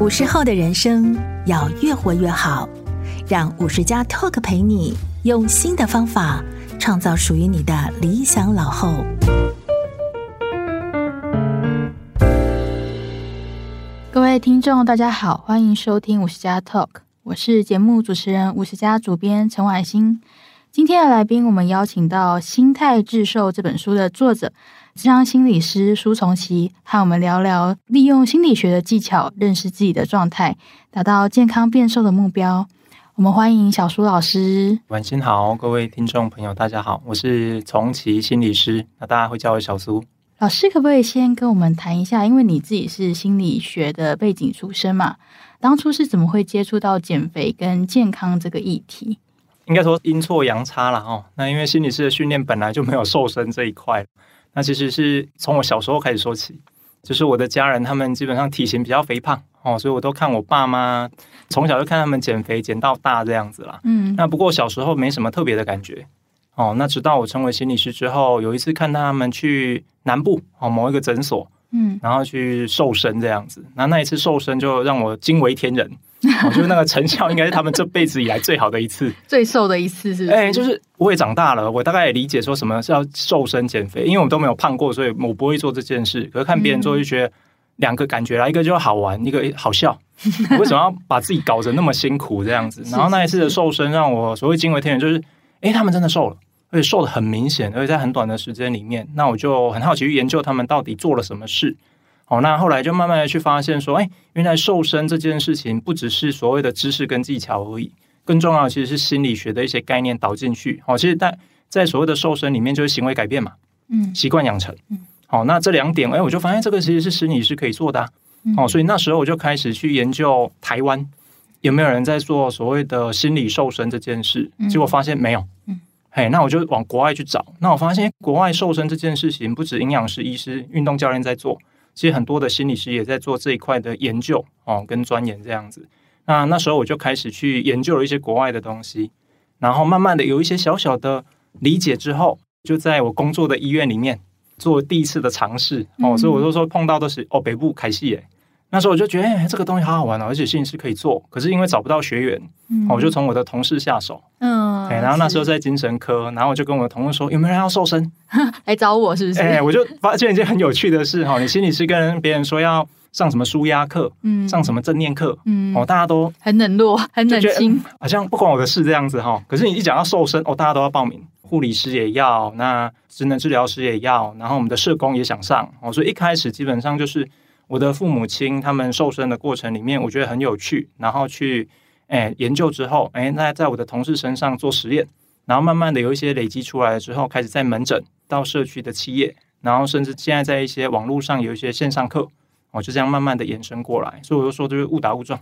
五十后的人生要越活越好，让五十加 Talk 陪你用新的方法创造属于你的理想老后。各位听众，大家好，欢迎收听五十加 Talk，我是节目主持人五十加主编陈婉欣。今天的来宾，我们邀请到《心态致瘦》这本书的作者。咨商心理师舒从奇和我们聊聊利用心理学的技巧认识自己的状态，达到健康变瘦的目标。我们欢迎小舒老师。晚上好，各位听众朋友，大家好，我是从奇心理师，那大家会叫我小苏。老师可不可以先跟我们谈一下？因为你自己是心理学的背景出身嘛，当初是怎么会接触到减肥跟健康这个议题？应该说阴错阳差了哦。那因为心理师的训练本来就没有瘦身这一块。那其实是从我小时候开始说起，就是我的家人他们基本上体型比较肥胖哦，所以我都看我爸妈从小就看他们减肥减到大这样子啦。嗯，那不过小时候没什么特别的感觉哦。那直到我成为心理师之后，有一次看他们去南部哦某一个诊所，嗯，然后去瘦身这样子，那那一次瘦身就让我惊为天人。我觉得那个成效应该是他们这辈子以来最好的一次，最瘦的一次是不是？哎，就是我也长大了，我大概也理解说什么是要瘦身减肥，因为我们都没有胖过，所以我不会做这件事。可是看别人做，就觉得两个感觉啦，一个就好玩，一个好笑。为什么要把自己搞得那么辛苦这样子？然后那一次的瘦身让我所谓惊为天人，就是哎，他们真的瘦了，而且瘦的很明显，而且在很短的时间里面。那我就很好奇去研究他们到底做了什么事。哦，那后来就慢慢的去发现说，哎，原来瘦身这件事情不只是所谓的知识跟技巧而已，更重要的其实是心理学的一些概念导进去。哦，其实在在所谓的瘦身里面，就是行为改变嘛，嗯，习惯养成，嗯，好，那这两点，哎，我就发现这个其实是心理是可以做的，啊，哦，所以那时候我就开始去研究台湾有没有人在做所谓的心理瘦身这件事，结果发现没有，嗯，嘿，那我就往国外去找，那我发现国外瘦身这件事情不止营养师、医师、运动教练在做。其实很多的心理师也在做这一块的研究哦，跟钻研这样子。那那时候我就开始去研究了一些国外的东西，然后慢慢的有一些小小的理解之后，就在我工作的医院里面做第一次的尝试哦。所以我就说碰到的是哦，北部凯西耶。那时候我就觉得，哎，这个东西好好玩哦，而且心理师可以做。可是因为找不到学员，嗯、我就从我的同事下手。嗯，然后那时候在精神科，然后我就跟我的同事说，有没有人要瘦身？来找我是不是？哎，我就发现一件很有趣的事哈，你心理师跟别人说要上什么舒压课，嗯，上什么正念课，嗯，哦，大家都很冷落，很冷清，好像不关我的事这样子哈。可是你一讲到瘦身，哦，大家都要报名，护理师也要，那职能治疗师也要，然后我们的社工也想上，哦，所以一开始基本上就是。我的父母亲他们瘦身的过程里面，我觉得很有趣。然后去诶、欸、研究之后，诶、欸，那在我的同事身上做实验，然后慢慢的有一些累积出来了之后，开始在门诊到社区的企业，然后甚至现在在一些网络上有一些线上课，我就这样慢慢的延伸过来。所以我就说，就是误打误撞。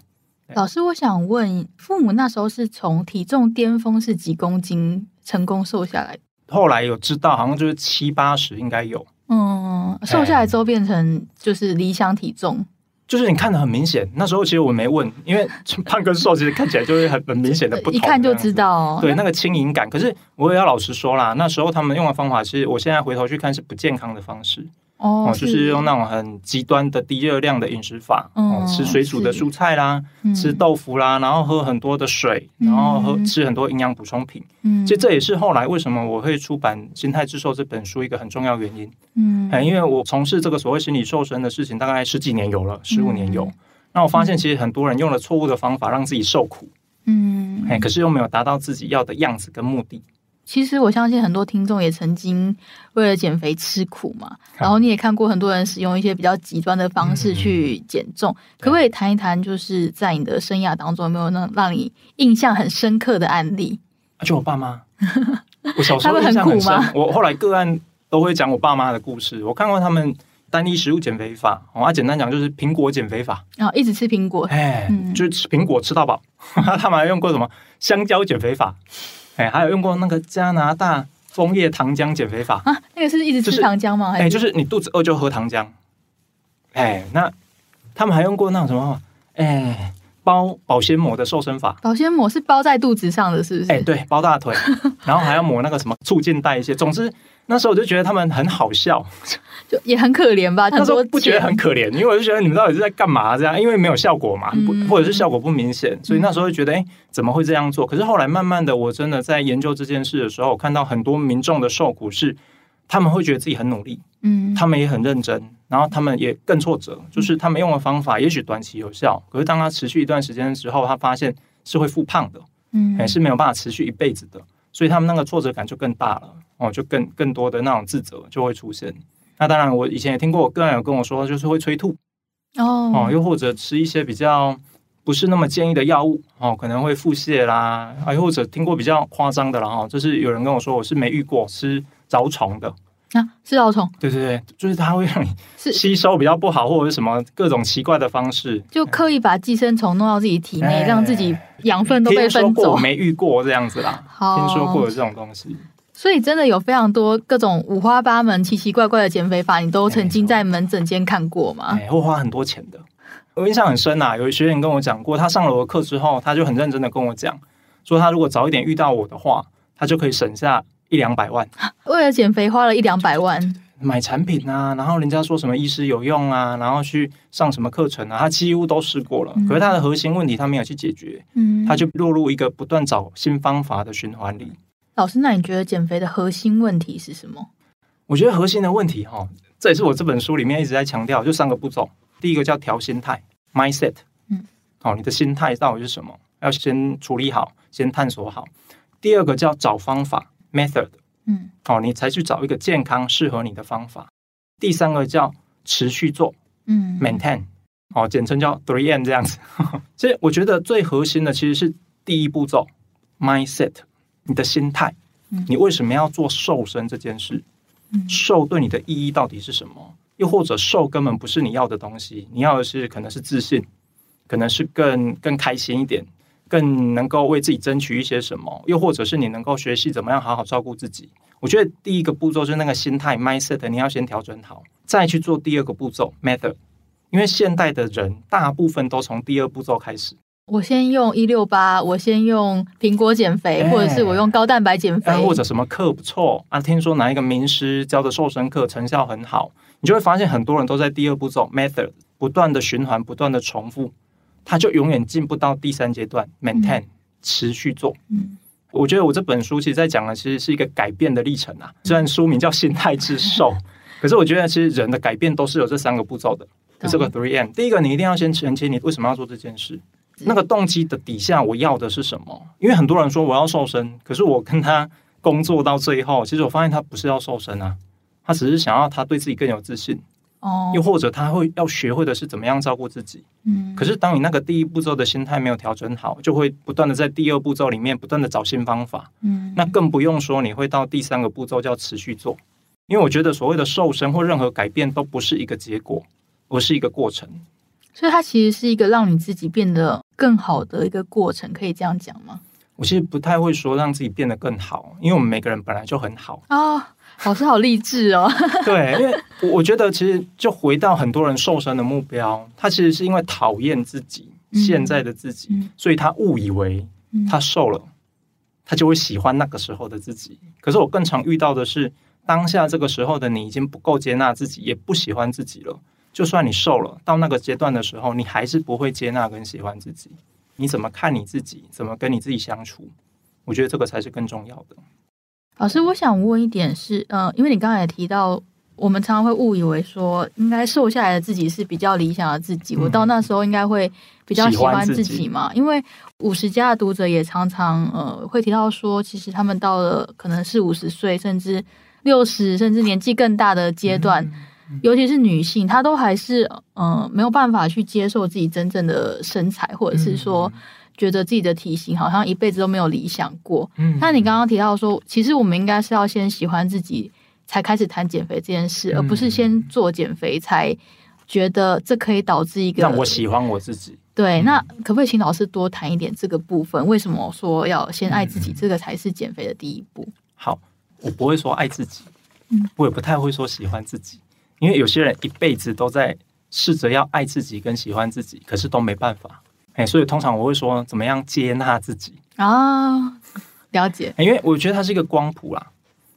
老师，我想问，父母那时候是从体重巅峰是几公斤成功瘦下来？后来有知道，好像就是七八十应该有。嗯，瘦下来之后变成就是理想体重，就是你看的很明显。那时候其实我没问，因为胖跟瘦其实看起来就是很很明显的不同，一看就知道。对，那个轻盈感。可是我也要老实说啦，那时候他们用的方法是，我现在回头去看是不健康的方式。哦，就是用那种很极端的低热量的饮食法，哦，吃水煮的蔬菜啦，吃豆腐啦，然后喝很多的水，然后喝吃很多营养补充品。嗯，其实这也是后来为什么我会出版《心态致瘦》这本书一个很重要原因。嗯，因为我从事这个所谓心理瘦身的事情大概十几年有了，十五年有。那我发现其实很多人用了错误的方法让自己受苦。嗯，哎，可是又没有达到自己要的样子跟目的。其实我相信很多听众也曾经为了减肥吃苦嘛，然后你也看过很多人使用一些比较极端的方式去减重，嗯、可不可以谈一谈？就是在你的生涯当中有没有那让你印象很深刻的案例？就我爸妈，我小时候印象很深。很苦吗？我后来个案都会讲我爸妈的故事。我看过他们单一食物减肥法，我、哦、简单讲就是苹果减肥法，然后、哦、一直吃苹果，哎，嗯、就是吃苹果吃到饱。他们还用过什么香蕉减肥法？哎，还有用过那个加拿大枫叶糖浆减肥法啊？那个是一直吃糖浆吗？哎、就是，就是你肚子饿就喝糖浆。哎，那他们还用过那种什么？哎，包保鲜膜的瘦身法。保鲜膜是包在肚子上的，是不是？哎、欸，对，包大腿，然后还要抹那个什么促进代谢。总之那时候我就觉得他们很好笑，就也很可怜吧。那时候不觉得很可怜，因为我就觉得你们到底是在干嘛这样？因为没有效果嘛，嗯、或者是效果不明显，所以那时候就觉得，哎、欸，怎么会这样做？可是后来慢慢的，我真的在研究这件事的时候，我看到很多民众的受苦是，他们会觉得自己很努力，嗯，他们也很认真。然后他们也更挫折，就是他们用的方法也许短期有效，可是当他持续一段时间之后，他发现是会复胖的，嗯，还是没有办法持续一辈子的，所以他们那个挫折感就更大了，哦，就更更多的那种自责就会出现。那当然，我以前也听过，我个人有跟我说，就是会催吐，哦，哦，又或者吃一些比较不是那么建议的药物，哦，可能会腹泻啦，啊，又或者听过比较夸张的了哈，就是有人跟我说，我是没遇过吃着虫的。啊，是蛲虫，对对对，就是它会让你 吸收比较不好，或者是什么各种奇怪的方式，就刻意把寄生虫弄到自己体内，让自己养分都被分走。我没遇过这样子啦，听说过有这种东西。所以真的有非常多各种五花八门、奇奇怪怪的减肥法，你都曾经在门诊间看过吗？会花很多钱的。我印象很深呐，有学员跟我讲过，他上了我的课之后，他就很认真的跟我讲，说他如果早一点遇到我的话，他就可以省下。一两百万，为了减肥花了一两百万，买产品啊，然后人家说什么医师有用啊，然后去上什么课程啊，他几乎都试过了，嗯、可是他的核心问题他没有去解决，嗯，他就落入一个不断找新方法的循环里。老师，那你觉得减肥的核心问题是什么？我觉得核心的问题哈，这也是我这本书里面一直在强调，就三个步骤。第一个叫调心态 （mindset），嗯，好，你的心态到底是什么？要先处理好，先探索好。第二个叫找方法。method，嗯，好，你才去找一个健康适合你的方法。第三个叫持续做，嗯，maintain，哦，简称叫 three M 这样子。所以我觉得最核心的其实是第一步骤，mindset，你的心态，你为什么要做瘦身这件事？瘦对你的意义到底是什么？又或者瘦根本不是你要的东西，你要的是可能是自信，可能是更更开心一点。更能够为自己争取一些什么，又或者是你能够学习怎么样好好照顾自己。我觉得第一个步骤就是那个心态 mindset，你要先调整好，再去做第二个步骤 method。因为现代的人大部分都从第二步骤开始。我先用一六八，我先用苹果减肥，欸、或者是我用高蛋白减肥，或者什么课不错啊？听说哪一个名师教的瘦身课成效很好，你就会发现很多人都在第二步骤 method 不断的循环，不断的重复。他就永远进不到第三阶段，maintain、嗯、持续做。嗯，我觉得我这本书其实在讲的其实是一个改变的历程啊。虽然书名叫《心态致瘦》，可是我觉得其实人的改变都是有这三个步骤的。这个 three M，第一个你一定要先澄清你为什么要做这件事，那个动机的底下我要的是什么？因为很多人说我要瘦身，可是我跟他工作到最后，其实我发现他不是要瘦身啊，他只是想要他对自己更有自信。哦，又或者他会要学会的是怎么样照顾自己。嗯，可是当你那个第一步骤的心态没有调整好，就会不断的在第二步骤里面不断的找新方法。嗯，那更不用说你会到第三个步骤叫持续做，因为我觉得所谓的瘦身或任何改变都不是一个结果，而是一个过程。所以它其实是一个让你自己变得更好的一个过程，可以这样讲吗？我其实不太会说让自己变得更好，因为我们每个人本来就很好哦。老师好励志哦！对，因为我觉得其实就回到很多人瘦身的目标，他其实是因为讨厌自己现在的自己，嗯、所以他误以为他瘦了，他就会喜欢那个时候的自己。可是我更常遇到的是，当下这个时候的你已经不够接纳自己，也不喜欢自己了。就算你瘦了，到那个阶段的时候，你还是不会接纳跟喜欢自己。你怎么看你自己？怎么跟你自己相处？我觉得这个才是更重要的。老师，我想问一点是，呃，因为你刚才也提到，我们常常会误以为说，应该瘦下来的自己是比较理想的自己，嗯、我到那时候应该会比较喜欢自己嘛？因为五十加的读者也常常呃会提到说，其实他们到了可能是五十岁，甚至六十，甚至年纪更大的阶段，嗯、尤其是女性，她都还是呃没有办法去接受自己真正的身材，或者是说。嗯觉得自己的体型好像一辈子都没有理想过。嗯，那你刚刚提到说，其实我们应该是要先喜欢自己，才开始谈减肥这件事，嗯、而不是先做减肥才觉得这可以导致一个让我喜欢我自己。对，那可不可以请老师多谈一点这个部分？为什么说要先爱自己？这个才是减肥的第一步。好，我不会说爱自己，嗯，我也不太会说喜欢自己，因为有些人一辈子都在试着要爱自己跟喜欢自己，可是都没办法。哎，所以通常我会说，怎么样接纳自己啊？了解，因为我觉得它是一个光谱啦。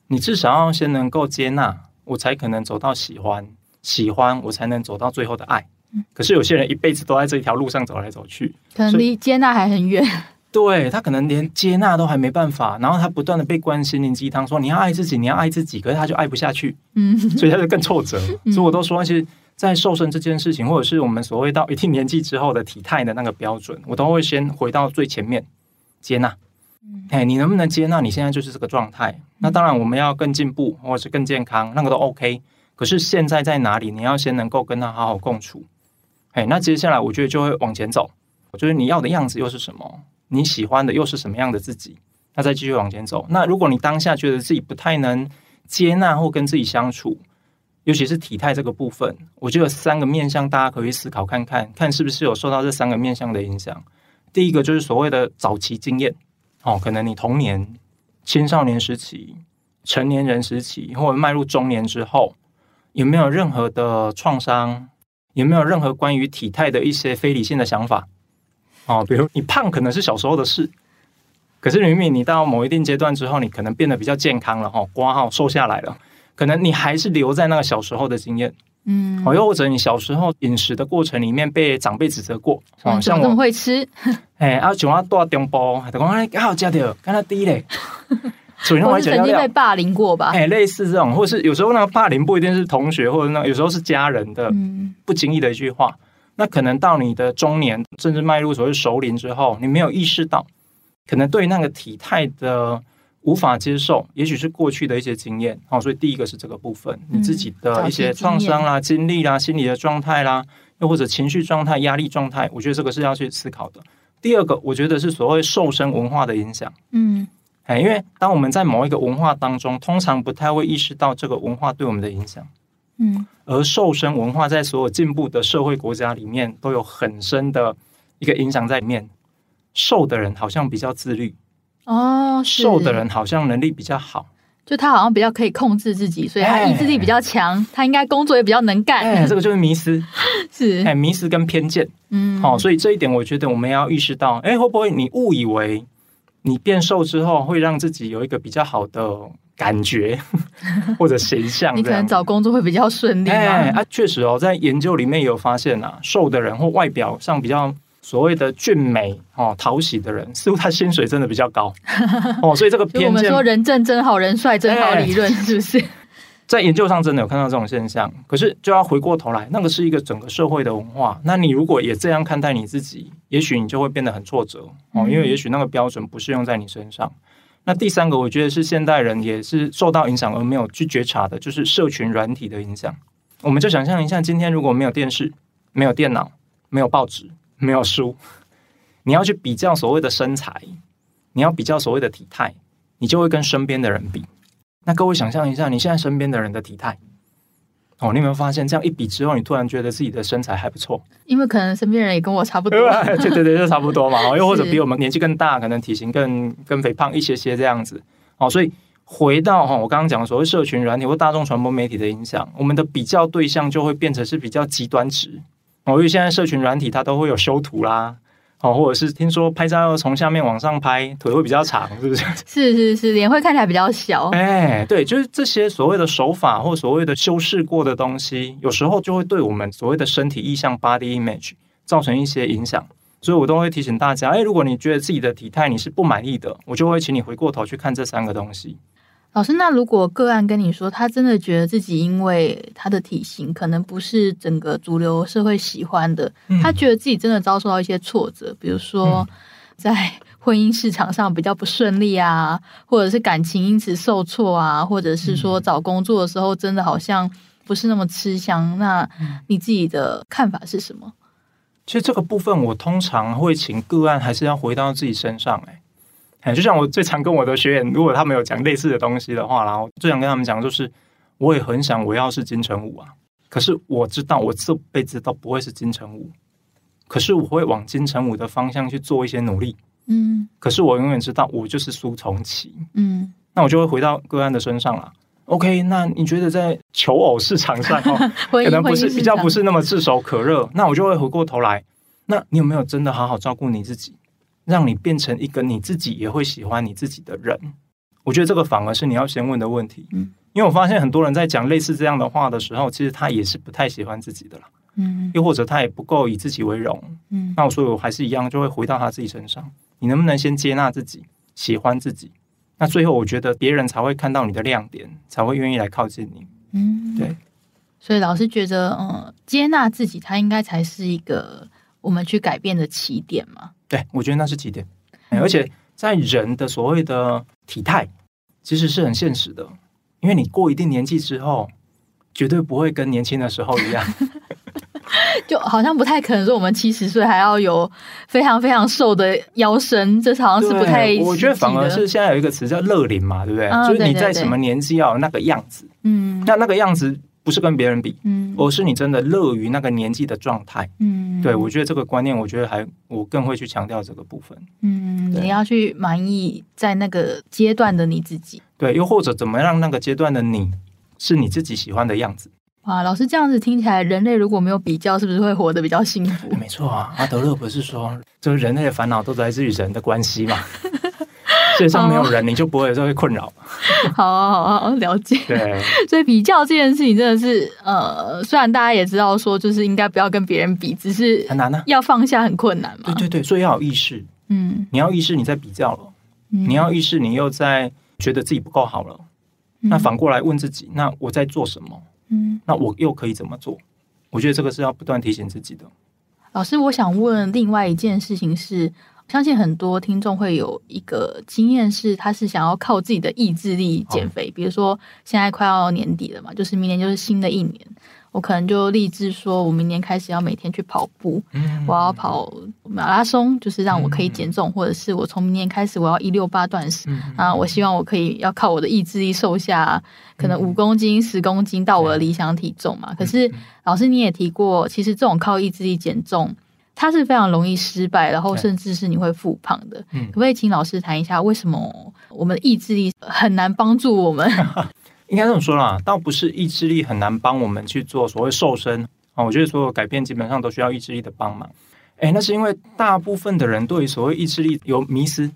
你至少要先能够接纳，我才可能走到喜欢，喜欢我才能走到最后的爱。可是有些人一辈子都在这一条路上走来走去，可能离接纳还很远。对，他可能连接纳都还没办法，然后他不断的被关心灵鸡汤，说你要爱自己，你要爱自己，可是他就爱不下去，嗯，所以他就更挫折。所以我都说，其实。在瘦身这件事情，或者是我们所谓到一定年纪之后的体态的那个标准，我都会先回到最前面接纳。哎，你能不能接纳你现在就是这个状态？那当然，我们要更进步，或者是更健康，那个都 OK。可是现在在哪里？你要先能够跟他好好共处。哎，那接下来我觉得就会往前走。就是你要的样子又是什么？你喜欢的又是什么样的自己？那再继续往前走。那如果你当下觉得自己不太能接纳或跟自己相处，尤其是体态这个部分，我觉得三个面向大家可以思考看看，看是不是有受到这三个面向的影响。第一个就是所谓的早期经验，哦，可能你童年、青少年时期、成年人时期，或者迈入中年之后，有没有任何的创伤？有没有任何关于体态的一些非理性的想法？哦，比如你胖可能是小时候的事，可是明明你到某一定阶段之后，你可能变得比较健康了，哈，括号瘦下来了。可能你还是留在那个小时候的经验，嗯，哦又或者你小时候饮食的过程里面被长辈指责过，哦，像我。会吃，哎，啊，像我大中包，他讲哎，好加的，看他低嘞，所以我曾经被霸凌过吧？哎，类似这种，或是有时候那个霸凌不一定是同学，或者那有时候是家人的不经意的一句话，那可能到你的中年，甚至迈入所谓熟龄之后，你没有意识到，可能对那个体态的。无法接受，也许是过去的一些经验，好，所以第一个是这个部分，你自己的一些创伤啦、经历啦、心理的状态啦，又或者情绪状态、压力状态，我觉得这个是要去思考的。第二个，我觉得是所谓瘦身文化的影响，嗯，哎，因为当我们在某一个文化当中，通常不太会意识到这个文化对我们的影响，嗯，而瘦身文化在所有进步的社会国家里面都有很深的一个影响在里面，瘦的人好像比较自律。哦，瘦的人好像能力比较好，就他好像比较可以控制自己，所以他意志力比较强，欸、他应该工作也比较能干。这个就是迷思，是。哎、欸，迷思跟偏见。嗯，好、哦，所以这一点我觉得我们要意识到，哎、欸，会不会你误以为你变瘦之后会让自己有一个比较好的感觉 或者形象？你可能找工作会比较顺利。哎、欸，啊，确实哦，在研究里面有发现啊，瘦的人或外表上比较。所谓的俊美哦，讨喜的人，似乎他薪水真的比较高 哦，所以这个偏见，我们说人正真好，人帅真好理论是不是？在研究上真的有看到这种现象，可是就要回过头来，那个是一个整个社会的文化。那你如果也这样看待你自己，也许你就会变得很挫折哦，因为也许那个标准不适用在你身上。那第三个，我觉得是现代人也是受到影响而没有去觉察的，就是社群软体的影响。我们就想象一下，今天如果没有电视、没有电脑、没有报纸。没有书，你要去比较所谓的身材，你要比较所谓的体态，你就会跟身边的人比。那各位想象一下，你现在身边的人的体态，哦，你有没有发现这样一比之后，你突然觉得自己的身材还不错？因为可能身边人也跟我差不多，对对对，就差不多嘛。又或者比我们年纪更大，可能体型更更肥胖一些些这样子。哦，所以回到哈，我刚刚讲的所谓社群软体或大众传播媒体的影响，我们的比较对象就会变成是比较极端值。哦，因为现在社群软体它都会有修图啦，哦，或者是听说拍照要从下面往上拍，腿会比较长，是不是？是是是，脸会看起来比较小。哎，对，就是这些所谓的手法或所谓的修饰过的东西，有时候就会对我们所谓的身体意向 （body image） 造成一些影响。所以我都会提醒大家，哎，如果你觉得自己的体态你是不满意的，我就会请你回过头去看这三个东西。老师，那如果个案跟你说，他真的觉得自己因为他的体型可能不是整个主流社会喜欢的，嗯、他觉得自己真的遭受到一些挫折，比如说 在婚姻市场上比较不顺利啊，或者是感情因此受挫啊，或者是说找工作的时候真的好像不是那么吃香，那你自己的看法是什么？其实这个部分，我通常会请个案还是要回到自己身上、欸，哎，就像我最常跟我的学员，如果他们有讲类似的东西的话，然后最想跟他们讲就是，我也很想我要是金城武啊，可是我知道我这辈子都不会是金城武，可是我会往金城武的方向去做一些努力，嗯，可是我永远知道我就是苏潼琪，嗯，那我就会回到个案的身上了。OK，那你觉得在求偶市场上哦，可能不是比较不是那么炙手可热，那我就会回过头来。那你有没有真的好好照顾你自己，让你变成一个你自己也会喜欢你自己的人？我觉得这个反而是你要先问的问题。嗯，因为我发现很多人在讲类似这样的话的时候，其实他也是不太喜欢自己的啦。嗯，又或者他也不够以自己为荣。嗯，那我所以我还是一样，就会回到他自己身上。你能不能先接纳自己，喜欢自己？那最后，我觉得别人才会看到你的亮点，才会愿意来靠近你。嗯，对。所以老师觉得，嗯，接纳自己，它应该才是一个我们去改变的起点嘛。对，我觉得那是起点。而且在人的所谓的体态，其实是很现实的，因为你过一定年纪之后，绝对不会跟年轻的时候一样。就好像不太可能说我们七十岁还要有非常非常瘦的腰身，这好像是不太。我觉得反而是现在有一个词叫“乐龄”嘛，对不对？哦、就是你在什么年纪要有那个样子，嗯，那那个样子不是跟别人比，嗯，而是你真的乐于那个年纪的状态，嗯，对，我觉得这个观念，我觉得还我更会去强调这个部分，嗯，你要去满意在那个阶段的你自己，对，又或者怎么让那个阶段的你是你自己喜欢的样子。啊，老师这样子听起来，人类如果没有比较，是不是会活得比较幸福？没错啊，阿德勒不是说，就是人类的烦恼都来自于人的关系嘛？世界上没有人，你就不会有这些困扰。好啊，好啊，了解。对，所以比较这件事情真的是，呃，虽然大家也知道说，就是应该不要跟别人比，只是很难呢，要放下很困难嘛。对对对，所以要有意识。嗯，你要意识你在比较了，嗯、你要意识你又在觉得自己不够好了。嗯、那反过来问自己，那我在做什么？嗯，那我又可以怎么做？我觉得这个是要不断提醒自己的。老师，我想问另外一件事情是，相信很多听众会有一个经验是，他是想要靠自己的意志力减肥。哦、比如说，现在快要年底了嘛，就是明年就是新的一年。我可能就立志说，我明年开始要每天去跑步，嗯、我要跑马拉松，就是让我可以减重，嗯、或者是我从明年开始我要一六八断食、嗯、啊，我希望我可以要靠我的意志力瘦下可能五公斤、十公斤到我的理想体重嘛。嗯、可是老师你也提过，其实这种靠意志力减重，它是非常容易失败，然后甚至是你会复胖的。嗯、可不可以请老师谈一下，为什么我们的意志力很难帮助我们？应该这么说啦，倒不是意志力很难帮我们去做所谓瘦身啊。我觉得所有改变基本上都需要意志力的帮忙。哎，那是因为大部分的人对于所谓意志力有迷思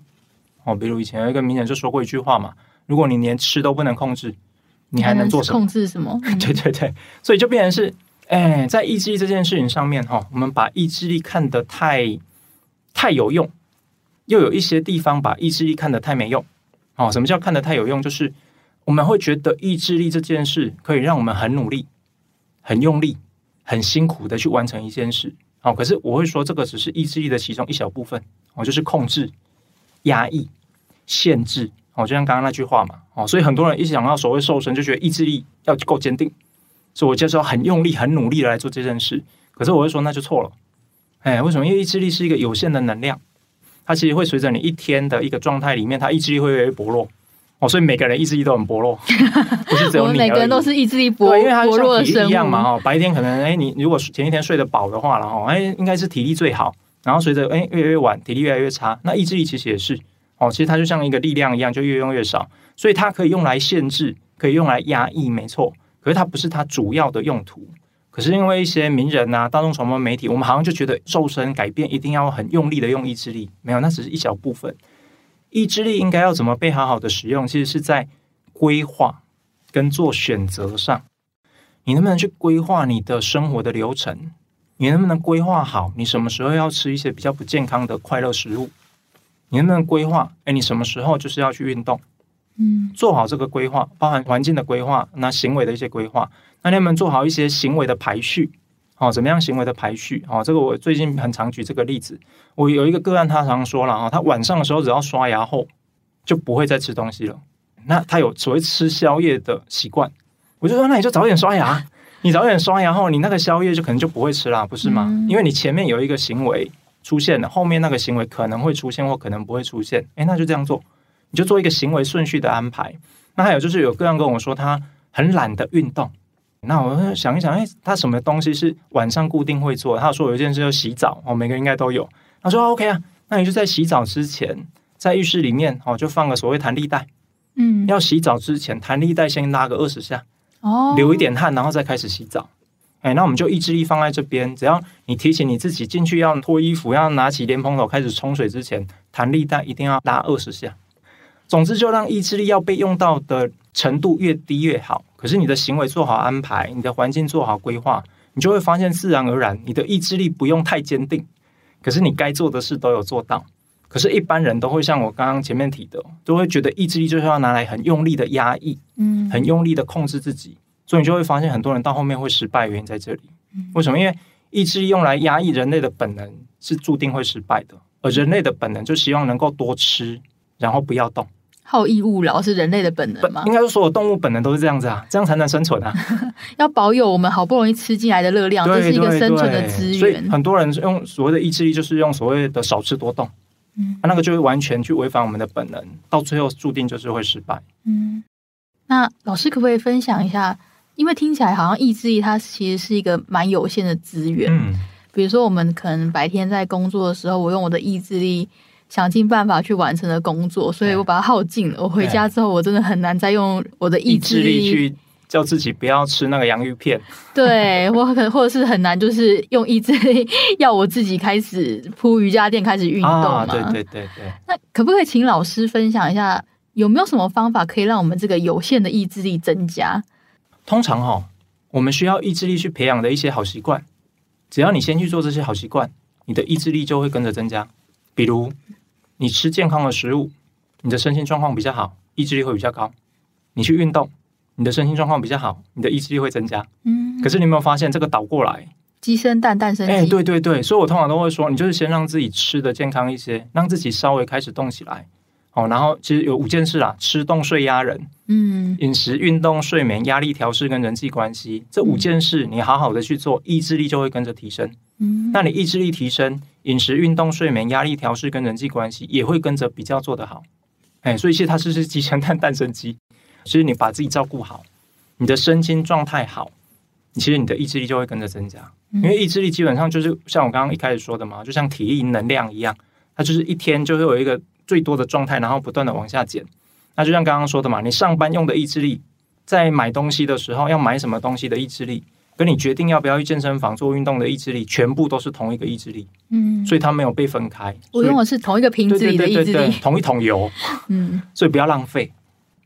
哦。比如以前有一个名人就说过一句话嘛：如果你连吃都不能控制，你还能做什么？控制什么？对对对，所以就变成是，哎，在意志力这件事情上面哈，我们把意志力看得太太有用，又有一些地方把意志力看得太没用。哦，什么叫看得太有用？就是。我们会觉得意志力这件事可以让我们很努力、很用力、很辛苦的去完成一件事。哦，可是我会说，这个只是意志力的其中一小部分。哦，就是控制、压抑、限制。哦，就像刚刚那句话嘛。哦，所以很多人一想到所谓瘦身，就觉得意志力要够坚定，所以我就是要很用力、很努力的来做这件事。可是我会说，那就错了。哎，为什么？因为意志力是一个有限的能量，它其实会随着你一天的一个状态里面，它意志力会越来越薄弱。哦，所以每个人意志力都很薄弱，不是只有你。每个人都是意志力薄，因为它像体力一样嘛。哦，白天可能哎，你如果前一天睡得饱的话，然后哎，应该是体力最好。然后随着哎越来越晚，体力越来越差。那意志力其实也是哦，其实它就像一个力量一样，就越用越少。所以它可以用来限制，可以用来压抑，没错。可是它不是它主要的用途。可是因为一些名人呐、大众传播媒体，我们好像就觉得瘦身改变一定要很用力的用意志力，没有，那只是一小部分。意志力应该要怎么被好好的使用？其实是在规划跟做选择上。你能不能去规划你的生活的流程？你能不能规划好你什么时候要吃一些比较不健康的快乐食物？你能不能规划？哎，你什么时候就是要去运动？嗯，做好这个规划，包含环境的规划，那行为的一些规划。那你能不能做好一些行为的排序？哦，怎么样行为的排序？哦，这个我最近很常举这个例子。我有一个个案，他常说了哈，他晚上的时候只要刷牙后就不会再吃东西了。那他有所谓吃宵夜的习惯，我就说那你就早点刷牙，你早点刷牙后，你那个宵夜就可能就不会吃啦，不是吗？嗯、因为你前面有一个行为出现了，后面那个行为可能会出现或可能不会出现。哎，那就这样做，你就做一个行为顺序的安排。那还有就是有个人跟我说，他很懒得运动。那我想一想，哎，他什么东西是晚上固定会做？他说有一件事就洗澡哦，每个人应该都有。他说 OK 啊，那你就在洗澡之前，在浴室里面哦，就放个所谓弹力带。嗯，要洗澡之前，弹力带先拉个二十下，哦，流一点汗，然后再开始洗澡。哎，那我们就意志力放在这边，只要你提醒你自己进去要脱衣服，要拿起莲蓬头开始冲水之前，弹力带一定要拉二十下。总之，就让意志力要被用到的程度越低越好。可是你的行为做好安排，你的环境做好规划，你就会发现自然而然，你的意志力不用太坚定。可是你该做的事都有做到。可是，一般人都会像我刚刚前面提的，都会觉得意志力就是要拿来很用力的压抑，嗯，很用力的控制自己。所以你就会发现，很多人到后面会失败，原因在这里。为什么？因为意志力用来压抑人类的本能是注定会失败的，而人类的本能就希望能够多吃，然后不要动。好逸恶劳是人类的本能吗？应该说，所有动物本能都是这样子啊，这样才能生存啊。要保有我们好不容易吃进来的热量，这是一个生存的资源。所以很多人用所谓的意志力，就是用所谓的少吃多动。嗯，那个就会完全去违反我们的本能，到最后注定就是会失败。嗯，那老师可不可以分享一下？因为听起来好像意志力它其实是一个蛮有限的资源。嗯，比如说我们可能白天在工作的时候，我用我的意志力。想尽办法去完成的工作，所以我把它耗尽了。我回家之后，我真的很难再用我的意志力，去叫自己不要吃那个洋芋片。对，我可能或者是很难，就是用意志力要我自己开始铺瑜伽垫，开始运动嘛。啊，对对对对。那可不可以请老师分享一下，有没有什么方法可以让我们这个有限的意志力增加？通常哈，我们需要意志力去培养的一些好习惯，只要你先去做这些好习惯，你的意志力就会跟着增加。比如。你吃健康的食物，你的身心状况比较好，意志力会比较高。你去运动，你的身心状况比较好，你的意志力会增加。嗯，可是你有没有发现这个倒过来，鸡生蛋，蛋生鸡。哎，对对对，所以我通常都会说，你就是先让自己吃的健康一些，让自己稍微开始动起来。哦，然后其实有五件事啊：吃、动、睡、压、人。嗯，饮食、运动、睡眠、压力调试跟人际关系这五件事，你好好的去做，意志力就会跟着提升。嗯，那你意志力提升，饮食、运动、睡眠、压力调试跟人际关系也会跟着比较做得好。哎，所以其实它是是鸡生蛋，蛋生鸡。其实你把自己照顾好，你的身心状态好，其实你的意志力就会跟着增加。因为意志力基本上就是像我刚刚一开始说的嘛，就像体力能量一样，它就是一天就会有一个。最多的状态，然后不断的往下减。那就像刚刚说的嘛，你上班用的意志力，在买东西的时候要买什么东西的意志力，跟你决定要不要去健身房做运动的意志力，全部都是同一个意志力。嗯，所以它没有被分开。我用的是同一个瓶子里的意志力，对对对对，同一桶油。嗯，所以不要浪费。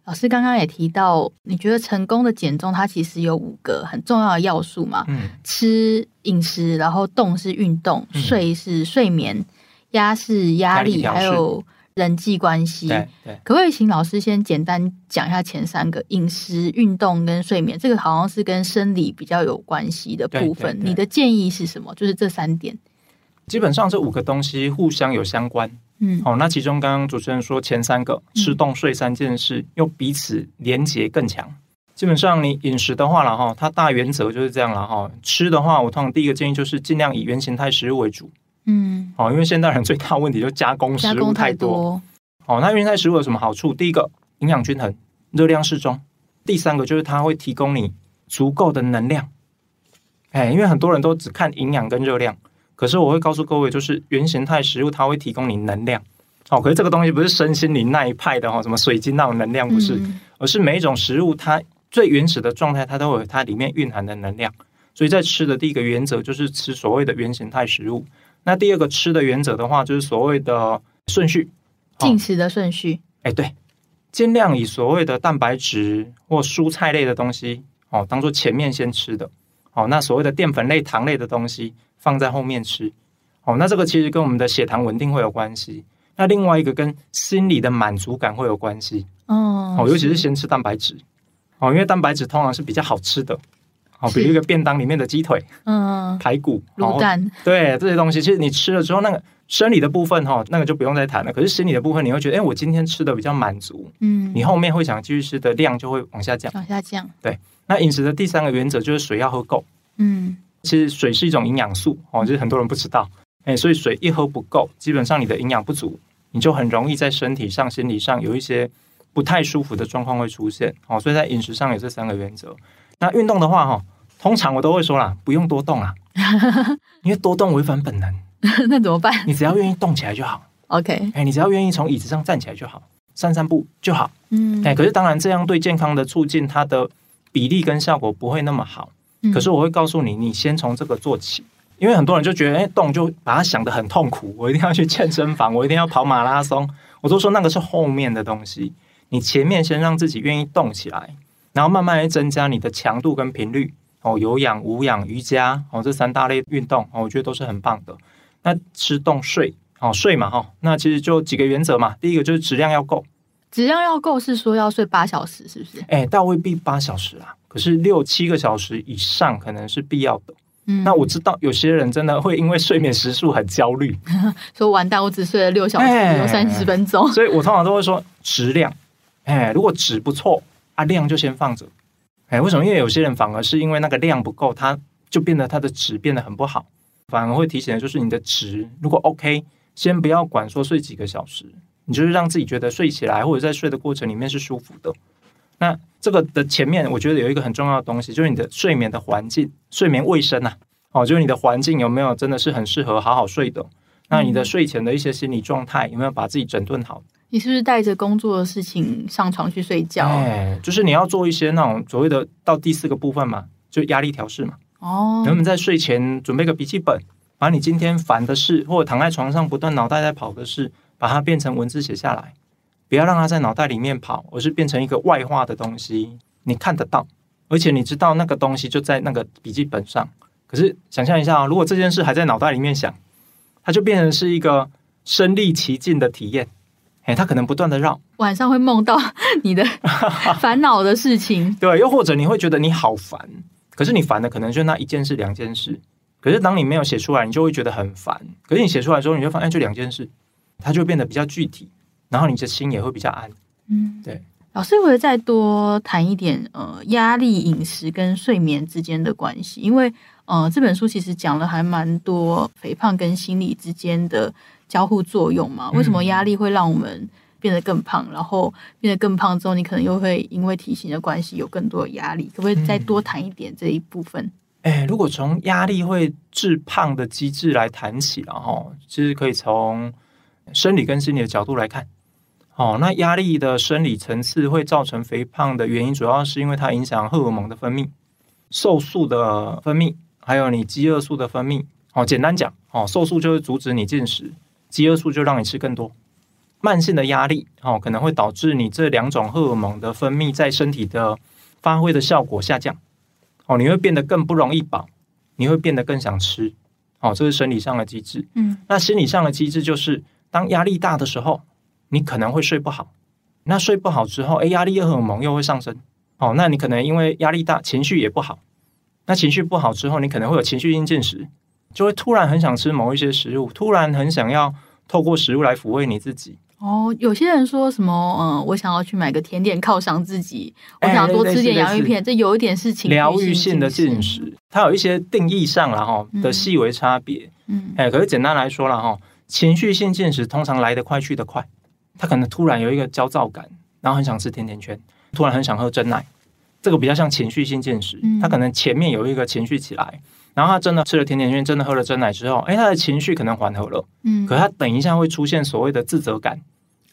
老师刚刚也提到，你觉得成功的减重，它其实有五个很重要的要素嘛？嗯，吃饮食，然后动是运动，睡是睡眠，压是压力，还有。人际关系，对对，可不可以请老师先简单讲一下前三个：饮食、运动跟睡眠？这个好像是跟生理比较有关系的部分。对对对，你的建议是什么？就是这三点。基本上这五个东西互相有相关。嗯，好，那其中刚刚主持人说前三个吃、动、睡三件事，又彼此连结更强。基本上你饮食的话了哈，它大原则就是这样了哈。吃的话，我通常第一个建议就是尽量以原形态食物为主。嗯，好，因为现代人最大的问题就是加工食物太多。哦，那原型态食物有什么好处？第一个，营养均衡，热量适中；第三个就是它会提供你足够的能量。哎，因为很多人都只看营养跟热量，可是我会告诉各位，就是原形态食物它会提供你能量。哦，可是这个东西不是身心灵那一派的哈，什么水晶那种能量不是，而是每一种食物它最原始的状态，它都有它里面蕴含的能量。所以在吃的第一个原则就是吃所谓的原形态食物。那第二个吃的原则的话，就是所谓的顺序，进食的顺序。哎，对，尽量以所谓的蛋白质或蔬菜类的东西哦，当做前面先吃的。哦，那所谓的淀粉类、糖类的东西放在后面吃。哦，那这个其实跟我们的血糖稳定会有关系。那另外一个跟心理的满足感会有关系。哦，哦，尤其是先吃蛋白质。哦，因为蛋白质通常是比较好吃的。好，比如一个便当里面的鸡腿，嗯，排骨、卤蛋，对这些东西，其实你吃了之后，那个生理的部分哈，那个就不用再谈了。可是心理的部分，你会觉得，哎，我今天吃的比较满足，嗯，你后面会想继续吃的量就会往下降，往下降。对，那饮食的第三个原则就是水要喝够，嗯，其实水是一种营养素哦，就是很多人不知道，哎，所以水一喝不够，基本上你的营养不足，你就很容易在身体上、心理上有一些不太舒服的状况会出现。哦，所以在饮食上有这三个原则。那运动的话，哈。通常我都会说啦，不用多动啦，因为多动违反本能。那怎么办？你只要愿意动起来就好。OK，哎，你只要愿意从椅子上站起来就好，散散步就好。嗯，哎，可是当然这样对健康的促进，它的比例跟效果不会那么好。可是我会告诉你，你先从这个做起，因为很多人就觉得，哎，动就把它想得很痛苦，我一定要去健身房，我一定要跑马拉松。我都说那个是后面的东西，你前面先让自己愿意动起来，然后慢慢来增加你的强度跟频率。哦，有氧、无氧、瑜伽，哦，这三大类运动，哦，我觉得都是很棒的。那吃、动、睡，哦，睡嘛，哈，那其实就几个原则嘛。第一个就是质量要够，质量要够是说要睡八小时，是不是？哎，倒未必八小时啊。可是六七个小时以上可能是必要的。嗯，那我知道有些人真的会因为睡眠时数很焦虑，说完蛋，我只睡了六小时，有三十分钟。所以我通常都会说质量，哎，如果质不错，啊量就先放着。哎，为什么？因为有些人反而是因为那个量不够，他就变得他的值变得很不好，反而会提醒的就是你的值如果 OK，先不要管说睡几个小时，你就是让自己觉得睡起来或者在睡的过程里面是舒服的。那这个的前面，我觉得有一个很重要的东西，就是你的睡眠的环境、睡眠卫生呐、啊。哦，就是你的环境有没有真的是很适合好好睡的？那你的睡前的一些心理状态有没有把自己整顿好？你是不是带着工作的事情上床去睡觉？哎，就是你要做一些那种所谓的到第四个部分嘛，就压力调试嘛。哦，能不能在睡前准备个笔记本，把你今天烦的事，或者躺在床上不断脑袋在跑的事，把它变成文字写下来。不要让它在脑袋里面跑，而是变成一个外化的东西，你看得到，而且你知道那个东西就在那个笔记本上。可是想象一下啊，如果这件事还在脑袋里面想，它就变成是一个身历其境的体验。哎，它可能不断的绕，晚上会梦到你的 烦恼的事情。对，又或者你会觉得你好烦，可是你烦的可能就那一件事、两件事。可是当你没有写出来，你就会觉得很烦。可是你写出来之后，你就发现就两件事，它就变得比较具体。然后你的心也会比较安。嗯，对。老师会再多谈一点呃，压力、饮食跟睡眠之间的关系，因为呃，这本书其实讲了还蛮多肥胖跟心理之间的交互作用嘛。为什么压力会让我们变得更胖？然后变得更胖之后，你可能又会因为体型的关系有更多的压力。可不可以再多谈一点这一部分？哎，如果从压力会致胖的机制来谈起，然后其实可以从生理跟心理的角度来看。哦，那压力的生理层次会造成肥胖的原因，主要是因为它影响荷尔蒙的分泌、瘦素的分泌，还有你饥饿素的分泌。哦，简单讲，哦，瘦素就会阻止你进食，饥饿素就让你吃更多。慢性的压力，哦，可能会导致你这两种荷尔蒙的分泌在身体的发挥的效果下降。哦，你会变得更不容易饱，你会变得更想吃。哦，这是生理上的机制。嗯，那心理上的机制就是，当压力大的时候。你可能会睡不好，那睡不好之后，哎，压力荷尔蒙又会上升，哦，那你可能因为压力大，情绪也不好。那情绪不好之后，你可能会有情绪性进食，就会突然很想吃某一些食物，突然很想要透过食物来抚慰你自己。哦，有些人说什么，嗯，我想要去买个甜点犒赏自己，我想多吃点洋芋片，这有一点是情绪疗愈性的进食，它有一些定义上了哈的细微差别。嗯，哎，可是简单来说了哈，情绪性进食通常来得快去得快。他可能突然有一个焦躁感，然后很想吃甜甜圈，突然很想喝真奶，这个比较像情绪性进食。他可能前面有一个情绪起来，然后他真的吃了甜甜圈，真的喝了珍奶之后，哎，他的情绪可能缓和了。嗯，可他等一下会出现所谓的自责感。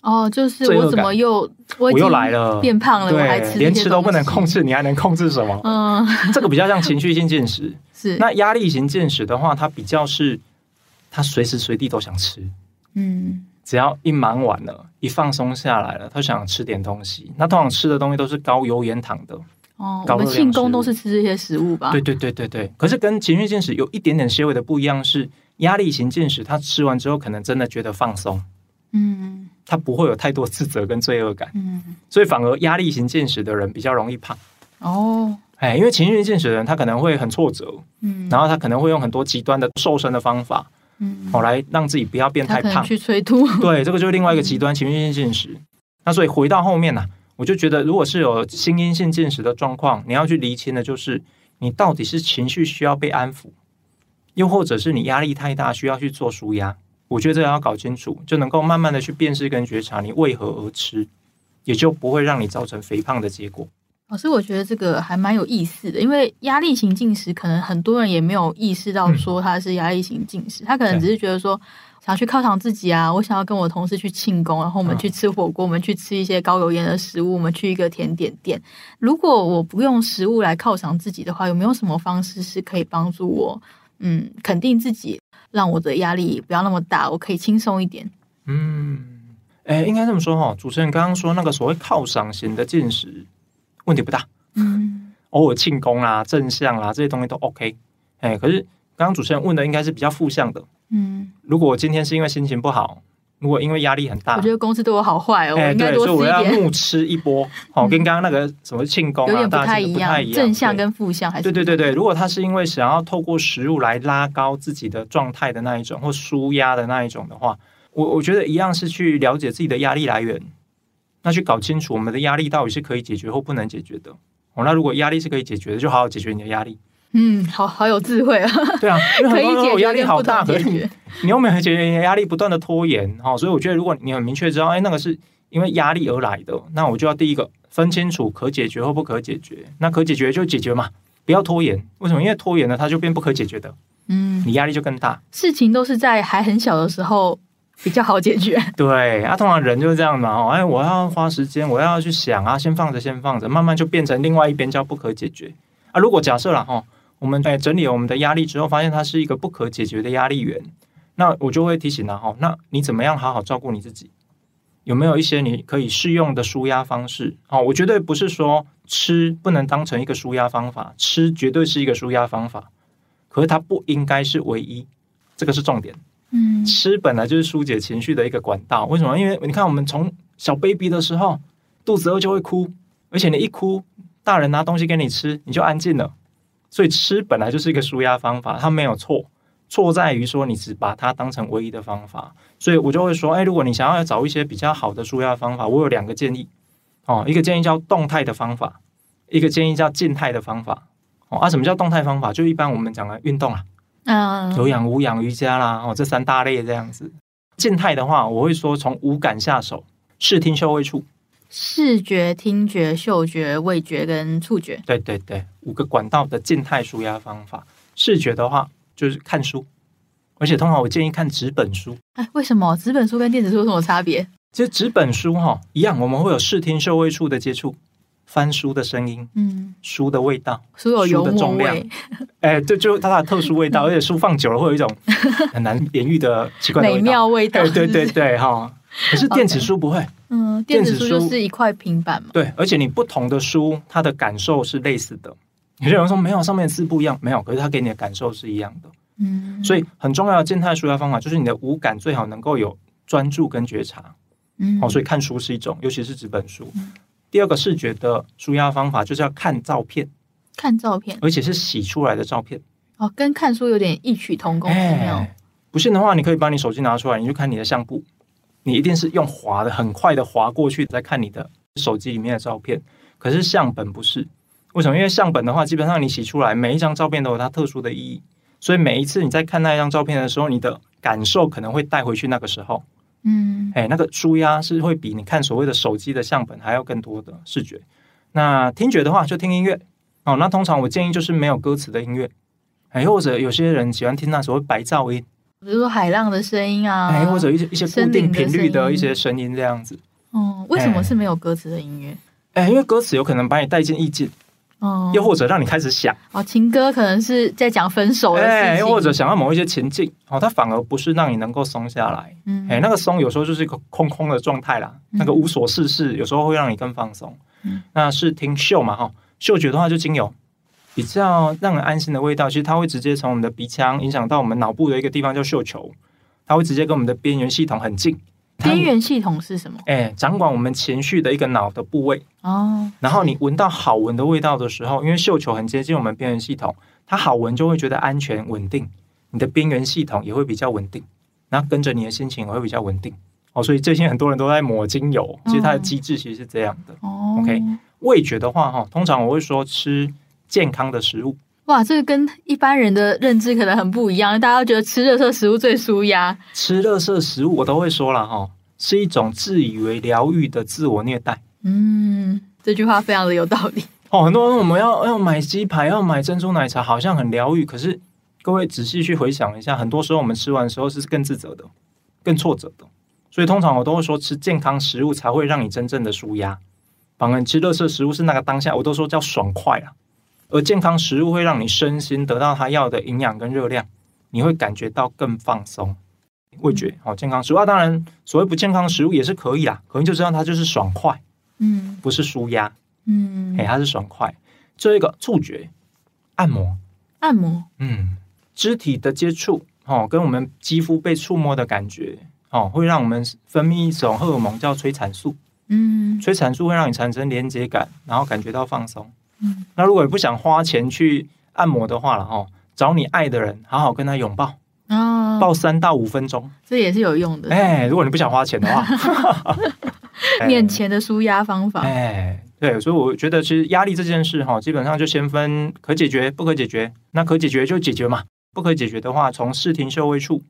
哦，就是我怎么又我又来了，变胖了，还吃连吃都不能控制，你还能控制什么？嗯，这个比较像情绪性进食。是那压力型进食的话，它比较是他随时随地都想吃。嗯。只要一忙完了，一放松下来了，他想吃点东西。那通常吃的东西都是高油盐糖的。哦，我们庆功都是吃这些食物吧？对对对对对。可是跟情绪进食有一点点些微的不一样是，压力型进食，他吃完之后可能真的觉得放松。嗯，他不会有太多自责跟罪恶感。嗯，所以反而压力型进食的人比较容易胖。哦，哎，因为情绪进食的人他可能会很挫折。嗯，然后他可能会用很多极端的瘦身的方法。嗯，哦，来让自己不要变太胖，去催吐。对，这个就是另外一个极端情绪性进食。那所以回到后面呢、啊，我就觉得，如果是有心因性进食的状况，你要去厘清的就是，你到底是情绪需要被安抚，又或者是你压力太大需要去做舒压。我觉得这要搞清楚，就能够慢慢的去辨识跟觉察你为何而吃，也就不会让你造成肥胖的结果。老师，我觉得这个还蛮有意思的，因为压力型进食，可能很多人也没有意识到说他是压力型进食，他可能只是觉得说想要去犒赏自己啊，我想要跟我同事去庆功，然后我们去吃火锅，我们去吃一些高油盐的食物，我们去一个甜点店。如果我不用食物来犒赏自己的话，有没有什么方式是可以帮助我，嗯，肯定自己，让我的压力不要那么大，我可以轻松一点？嗯，哎，应该这么说哈，主持人刚刚说那个所谓犒赏型的进食。问题不大，嗯，偶尔庆功啊、正向啊这些东西都 OK，哎，可是刚刚主持人问的应该是比较负向的，嗯，如果我今天是因为心情不好，如果因为压力很大，我觉得公司对我好坏哦，哎，对，所以我要怒吃一波，哦，跟刚刚那个什么庆功啊，有点不太一样，正向跟负向还是对对对对，如果他是因为想要透过食物来拉高自己的状态的那一种，或舒压的那一种的话，我我觉得一样是去了解自己的压力来源。那去搞清楚我们的压力到底是可以解决或不能解决的哦。那如果压力是可以解决的，就好好解决你的压力。嗯，好好有智慧啊。对啊，因为很多人我压力好大，可是你你又没有解决压力，不断的拖延哦。所以我觉得，如果你很明确知道，哎，那个是因为压力而来的，那我就要第一个分清楚可解决或不可解决。那可解决就解决嘛，不要拖延。为什么？因为拖延了，它就变不可解决的。嗯，你压力就更大。事情都是在还很小的时候。比较好解决，对啊，通常人就是这样嘛。哦，哎，我要花时间，我要去想啊，先放着，先放着，慢慢就变成另外一边叫不可解决啊。如果假设了哈，我们在整理了我们的压力之后，发现它是一个不可解决的压力源，那我就会提醒他哈，那你怎么样好好照顾你自己？有没有一些你可以适用的舒压方式？哦，我绝对不是说吃不能当成一个舒压方法，吃绝对是一个舒压方法，可是它不应该是唯一，这个是重点。嗯，吃本来就是疏解情绪的一个管道。为什么？因为你看，我们从小 baby 的时候，肚子饿就会哭，而且你一哭，大人拿东西给你吃，你就安静了。所以吃本来就是一个舒压方法，它没有错，错在于说你只把它当成唯一的方法。所以我就会说，哎，如果你想要找一些比较好的舒压方法，我有两个建议哦，一个建议叫动态的方法，一个建议叫静态的方法。哦，啊，什么叫动态方法？就一般我们讲的运动啊。嗯，有氧、无氧、瑜伽啦，哦，这三大类这样子。静态的话，我会说从五感下手，视听嗅味触。视觉、听觉、嗅觉、味觉跟触觉。对对对，五个管道的静态舒压方法。视觉的话就是看书，而且通常我建议看纸本书。哎，为什么纸本书跟电子书有什么差别？其实纸本书哈一样，我们会有视听嗅味触的接触。翻书的声音，嗯，书的味道，书有油墨味，哎，就就它的特殊味道，而且书放久了会有一种很难言喻的奇怪的美妙味道，对对对哈。可是电子书不会，嗯，电子书就是一块平板嘛，对，而且你不同的书，它的感受是类似的。有些人说没有，上面的字不一样，没有，可是它给你的感受是一样的，嗯。所以很重要的静态舒压方法就是你的五感最好能够有专注跟觉察，嗯，哦，所以看书是一种，尤其是纸本书。第二个视觉的舒压方法就是要看照片，看照片，而且是洗出来的照片哦，跟看书有点异曲同工。哎，不信的话，你可以把你手机拿出来，你就看你的相簿，你一定是用滑的，很快的滑过去，再看你的手机里面的照片。可是相本不是，为什么？因为相本的话，基本上你洗出来每一张照片都有它特殊的意义，所以每一次你在看那一张照片的时候，你的感受可能会带回去那个时候。嗯，哎，那个舒压是会比你看所谓的手机的相本还要更多的视觉。那听觉的话，就听音乐哦。那通常我建议就是没有歌词的音乐，哎，或者有些人喜欢听那所谓白噪音，比如说海浪的声音啊，哎，或者一些一些固定频率的一些声音这样子。哦，为什么是没有歌词的音乐？哎，因为歌词有可能把你带进意境。哦，又或者让你开始想哦，情歌可能是在讲分手的事情，哎，又或者想要某一些情境哦，它反而不是让你能够松下来，嗯，哎，那个松有时候就是一个空空的状态啦，嗯、那个无所事事，有时候会让你更放松。嗯，那是听嗅嘛哈，嗅觉的话就精油，比较让人安心的味道，其实它会直接从我们的鼻腔影响到我们脑部的一个地方叫嗅球，它会直接跟我们的边缘系统很近。边缘系统是什么？哎，掌管我们情绪的一个脑的部位哦。然后你闻到好闻的味道的时候，因为嗅球很接近我们边缘系统，它好闻就会觉得安全稳定，你的边缘系统也会比较稳定，然后跟着你的心情也会比较稳定哦。所以最近很多人都在抹精油，其实它的机制其实是这样的。哦，OK，味觉的话哈，通常我会说吃健康的食物。哇，这个跟一般人的认知可能很不一样。大家都觉得吃热色食物最舒压，吃热色食物我都会说了哈，是一种自以为疗愈的自我虐待。嗯，这句话非常的有道理。哦，很多人我们要要买鸡排，要买珍珠奶茶，好像很疗愈。可是各位仔细去回想一下，很多时候我们吃完的时候是更自责的，更挫折的。所以通常我都会说，吃健康食物才会让你真正的舒压。反而吃热色食物是那个当下，我都说叫爽快啊。而健康食物会让你身心得到它要的营养跟热量，你会感觉到更放松。味觉好，健康食物啊，当然所谓不健康食物也是可以啦，可能就知道它就是爽快，嗯，不是舒压，嗯，哎，它是爽快。最后一个触觉，按摩，按摩，嗯，肢体的接触，哦，跟我们肌肤被触摸的感觉，哦，会让我们分泌一种荷尔蒙叫催产素，嗯，催产素会让你产生连接感，然后感觉到放松。嗯，那如果你不想花钱去按摩的话了，哈，找你爱的人，好好跟他拥抱。哦，抱三到五分钟，这也是有用的。哎，如果你不想花钱的话，免钱的舒压方法。哎，对，所以我觉得其实压力这件事哈，基本上就先分可解决、不可解决。那可解决就解决嘛，不可解决的话，从视听嗅味处，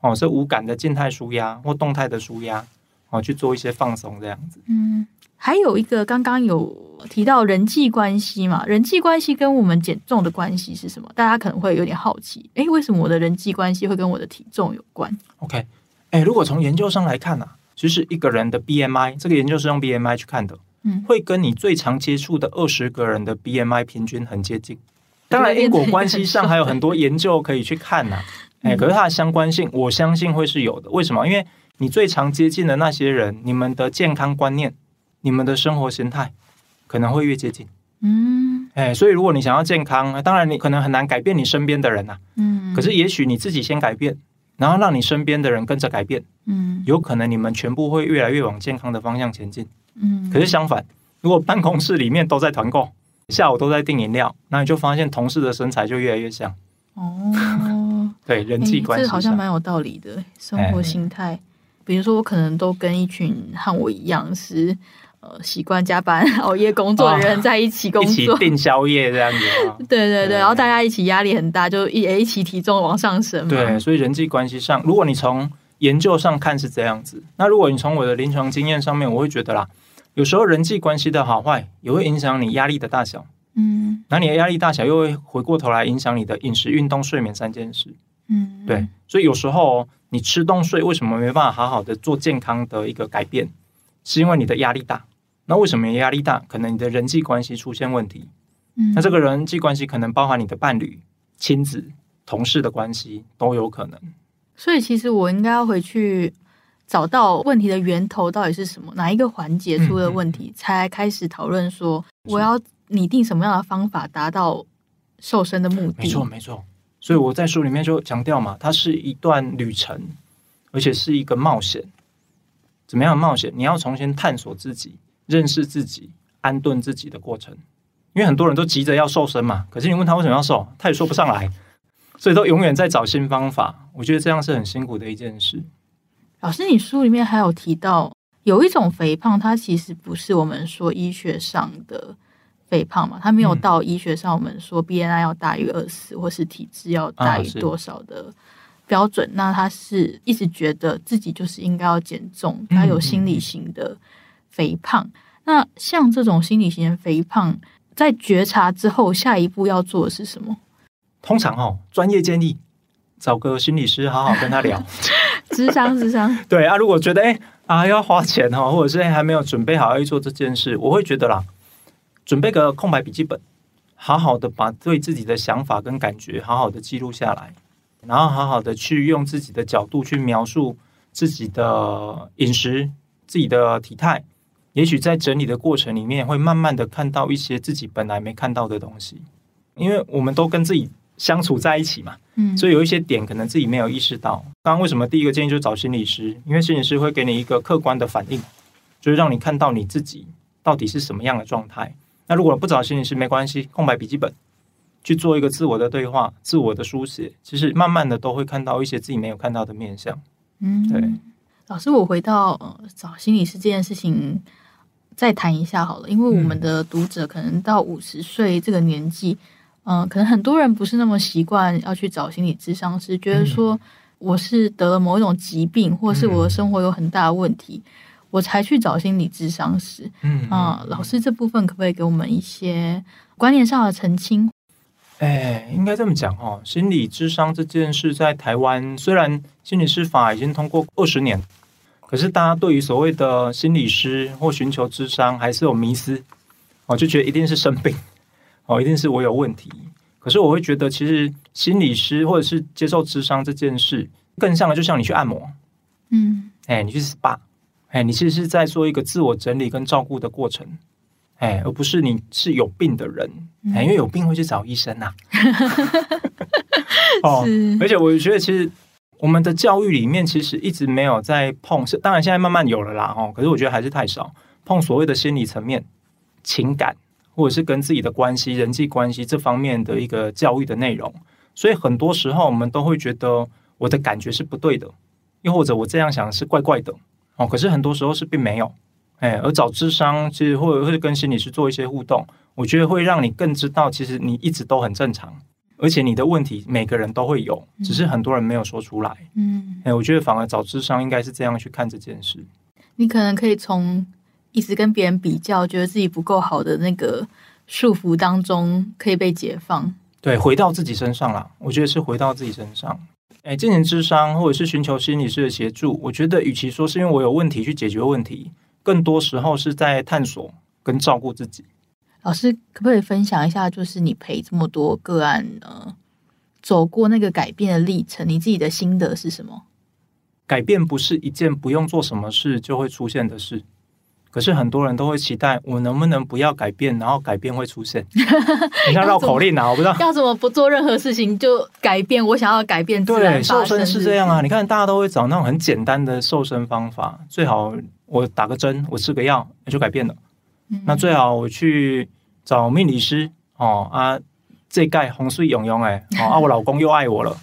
哦，是无感的静态舒压或动态的舒压，哦，去做一些放松这样子。嗯。还有一个刚刚有提到人际关系嘛？人际关系跟我们减重的关系是什么？大家可能会有点好奇，诶，为什么我的人际关系会跟我的体重有关？OK，诶，如果从研究上来看呢、啊，其实一个人的 BMI，这个研究是用 BMI 去看的，嗯，会跟你最常接触的二十个人的 BMI 平均很接近。当然，因果关系上还有很多研究可以去看呐、啊，诶，可是它的相关性，我相信会是有的。为什么？因为你最常接近的那些人，你们的健康观念。你们的生活形态可能会越接近，嗯，哎，所以如果你想要健康，当然你可能很难改变你身边的人呐，嗯，可是也许你自己先改变，然后让你身边的人跟着改变，嗯，有可能你们全部会越来越往健康的方向前进，嗯，可是相反，如果办公室里面都在团购，下午都在订饮料，那你就发现同事的身材就越来越像，哦，对，人际关系，这好像蛮有道理的，生活心态，比如说我可能都跟一群和我一样是。呃，习惯加班 熬夜工作的人在一起工作，一起订宵夜这样子啊。对对对，对然后大家一起压力很大，就一一起体重往上升。对，所以人际关系上，如果你从研究上看是这样子，那如果你从我的临床经验上面，我会觉得啦，有时候人际关系的好坏也会影响你压力的大小。嗯，那你的压力大小又会回过头来影响你的饮食、运动、睡眠三件事。嗯，对，所以有时候你吃动睡为什么没办法好好的做健康的一个改变，是因为你的压力大。那为什么压力大？可能你的人际关系出现问题。嗯，那这个人际关系可能包含你的伴侣、亲子、同事的关系都有可能。所以，其实我应该要回去找到问题的源头到底是什么，哪一个环节出了问题，嗯、才开始讨论说我要拟定什么样的方法达到瘦身的目的。没错，没错。所以我在书里面就强调嘛，它是一段旅程，而且是一个冒险。怎么样冒险？你要重新探索自己。认识自己、安顿自己的过程，因为很多人都急着要瘦身嘛，可是你问他为什么要瘦，他也说不上来，所以都永远在找新方法。我觉得这样是很辛苦的一件事。老师，你书里面还有提到，有一种肥胖，它其实不是我们说医学上的肥胖嘛，它没有到医学上我们说 B N I 要大于二十，或是体质要大于多少的标准。啊、那他是一直觉得自己就是应该要减重，他有心理型的。肥胖，那像这种心理型的肥胖，在觉察之后，下一步要做的是什么？通常哦，专业建议找个心理师好好跟他聊，智 商智商。对啊，如果觉得哎啊要花钱哦，或者是还没有准备好要去做这件事，我会觉得啦，准备个空白笔记本，好好的把对自己的想法跟感觉好好的记录下来，然后好好的去用自己的角度去描述自己的饮食、自己的体态。也许在整理的过程里面，会慢慢的看到一些自己本来没看到的东西，因为我们都跟自己相处在一起嘛，嗯，所以有一些点可能自己没有意识到。刚刚为什么第一个建议就是找心理师？因为心理师会给你一个客观的反应，就是让你看到你自己到底是什么样的状态。那如果不找心理师没关系，空白笔记本去做一个自我的对话、自我的书写，其实慢慢的都会看到一些自己没有看到的面相。嗯，对。老师，我回到呃找心理师这件事情。再谈一下好了，因为我们的读者可能到五十岁这个年纪，嗯、呃，可能很多人不是那么习惯要去找心理咨商师，觉得说我是得了某一种疾病，或是我的生活有很大的问题，我才去找心理咨商师。嗯啊，老师这部分可不可以给我们一些观念上的澄清？哎，应该这么讲哦，心理智商这件事在台湾，虽然心理师法已经通过二十年，可是大家对于所谓的心理师或寻求咨商还是有迷思，哦，就觉得一定是生病，哦，一定是我有问题。可是我会觉得，其实心理师或者是接受咨商这件事，更像的就像你去按摩，嗯，哎，你去 SPA。哎，你其实是在做一个自我整理跟照顾的过程，哎，而不是你是有病的人，哎，因为有病会去找医生呐、啊。哦，而且我觉得，其实我们的教育里面其实一直没有在碰，当然现在慢慢有了啦，哦，可是我觉得还是太少碰所谓的心理层面、情感或者是跟自己的关系、人际关系这方面的一个教育的内容，所以很多时候我们都会觉得我的感觉是不对的，又或者我这样想是怪怪的。哦，可是很多时候是并没有，哎，而找智商其实或者会跟心理师做一些互动，我觉得会让你更知道，其实你一直都很正常，而且你的问题每个人都会有，只是很多人没有说出来。嗯，哎，我觉得反而找智商应该是这样去看这件事。你可能可以从一直跟别人比较，觉得自己不够好的那个束缚当中，可以被解放。对，回到自己身上啦，我觉得是回到自己身上。哎，进行智商或者是寻求心理师的协助，我觉得与其说是因为我有问题去解决问题，更多时候是在探索跟照顾自己。老师可不可以分享一下，就是你陪这么多个案呢，走过那个改变的历程，你自己的心得是什么？改变不是一件不用做什么事就会出现的事。可是很多人都会期待我能不能不要改变，然后改变会出现。你像绕口令啊，我不知道 要怎么不做任何事情就改变。我想要改变，对，瘦身是这样啊。你看大家都会找那种很简单的瘦身方法，最好我打个针，我吃个药就改变了。嗯、那最好我去找命理师哦啊，这盖洪水涌涌哎哦啊，我老公又爱我了。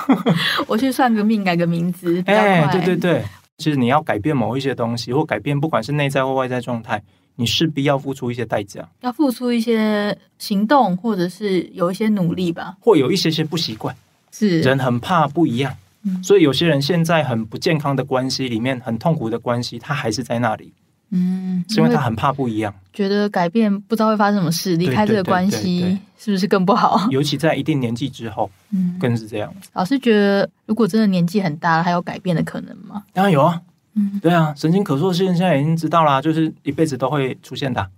我去算个命，改个名字，哎，对对对。其实你要改变某一些东西，或改变不管是内在或外在状态，你势必要付出一些代价，要付出一些行动，或者是有一些努力吧，或有一些些不习惯。是人很怕不一样，嗯，所以有些人现在很不健康的关系里面，很痛苦的关系，他还是在那里。嗯，是因为他很怕不一样，觉得改变不知道会发生什么事，离开这个关系是不是更不好？尤其在一定年纪之后，嗯，更是这样。老师觉得，如果真的年纪很大了，还有改变的可能吗？当然有啊，嗯，对啊，神经可塑性现在已经知道啦，就是一辈子都会出现的，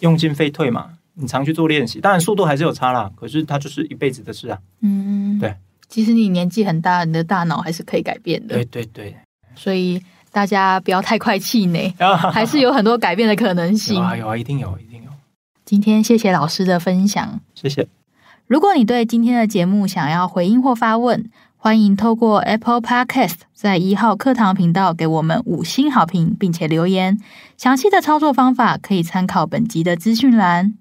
用进废退嘛。你常去做练习，当然速度还是有差啦，可是它就是一辈子的事啊。嗯，对。其实你年纪很大，你的大脑还是可以改变的。对对对，所以。大家不要太快气馁，还是有很多改变的可能性。有啊，有啊，一定有，一定有。今天谢谢老师的分享，谢谢。如果你对今天的节目想要回应或发问，欢迎透过 Apple Podcast 在一号课堂频道给我们五星好评，并且留言。详细的操作方法可以参考本集的资讯栏。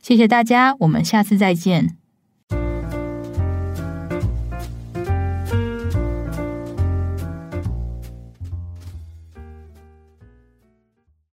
谢谢大家，我们下次再见。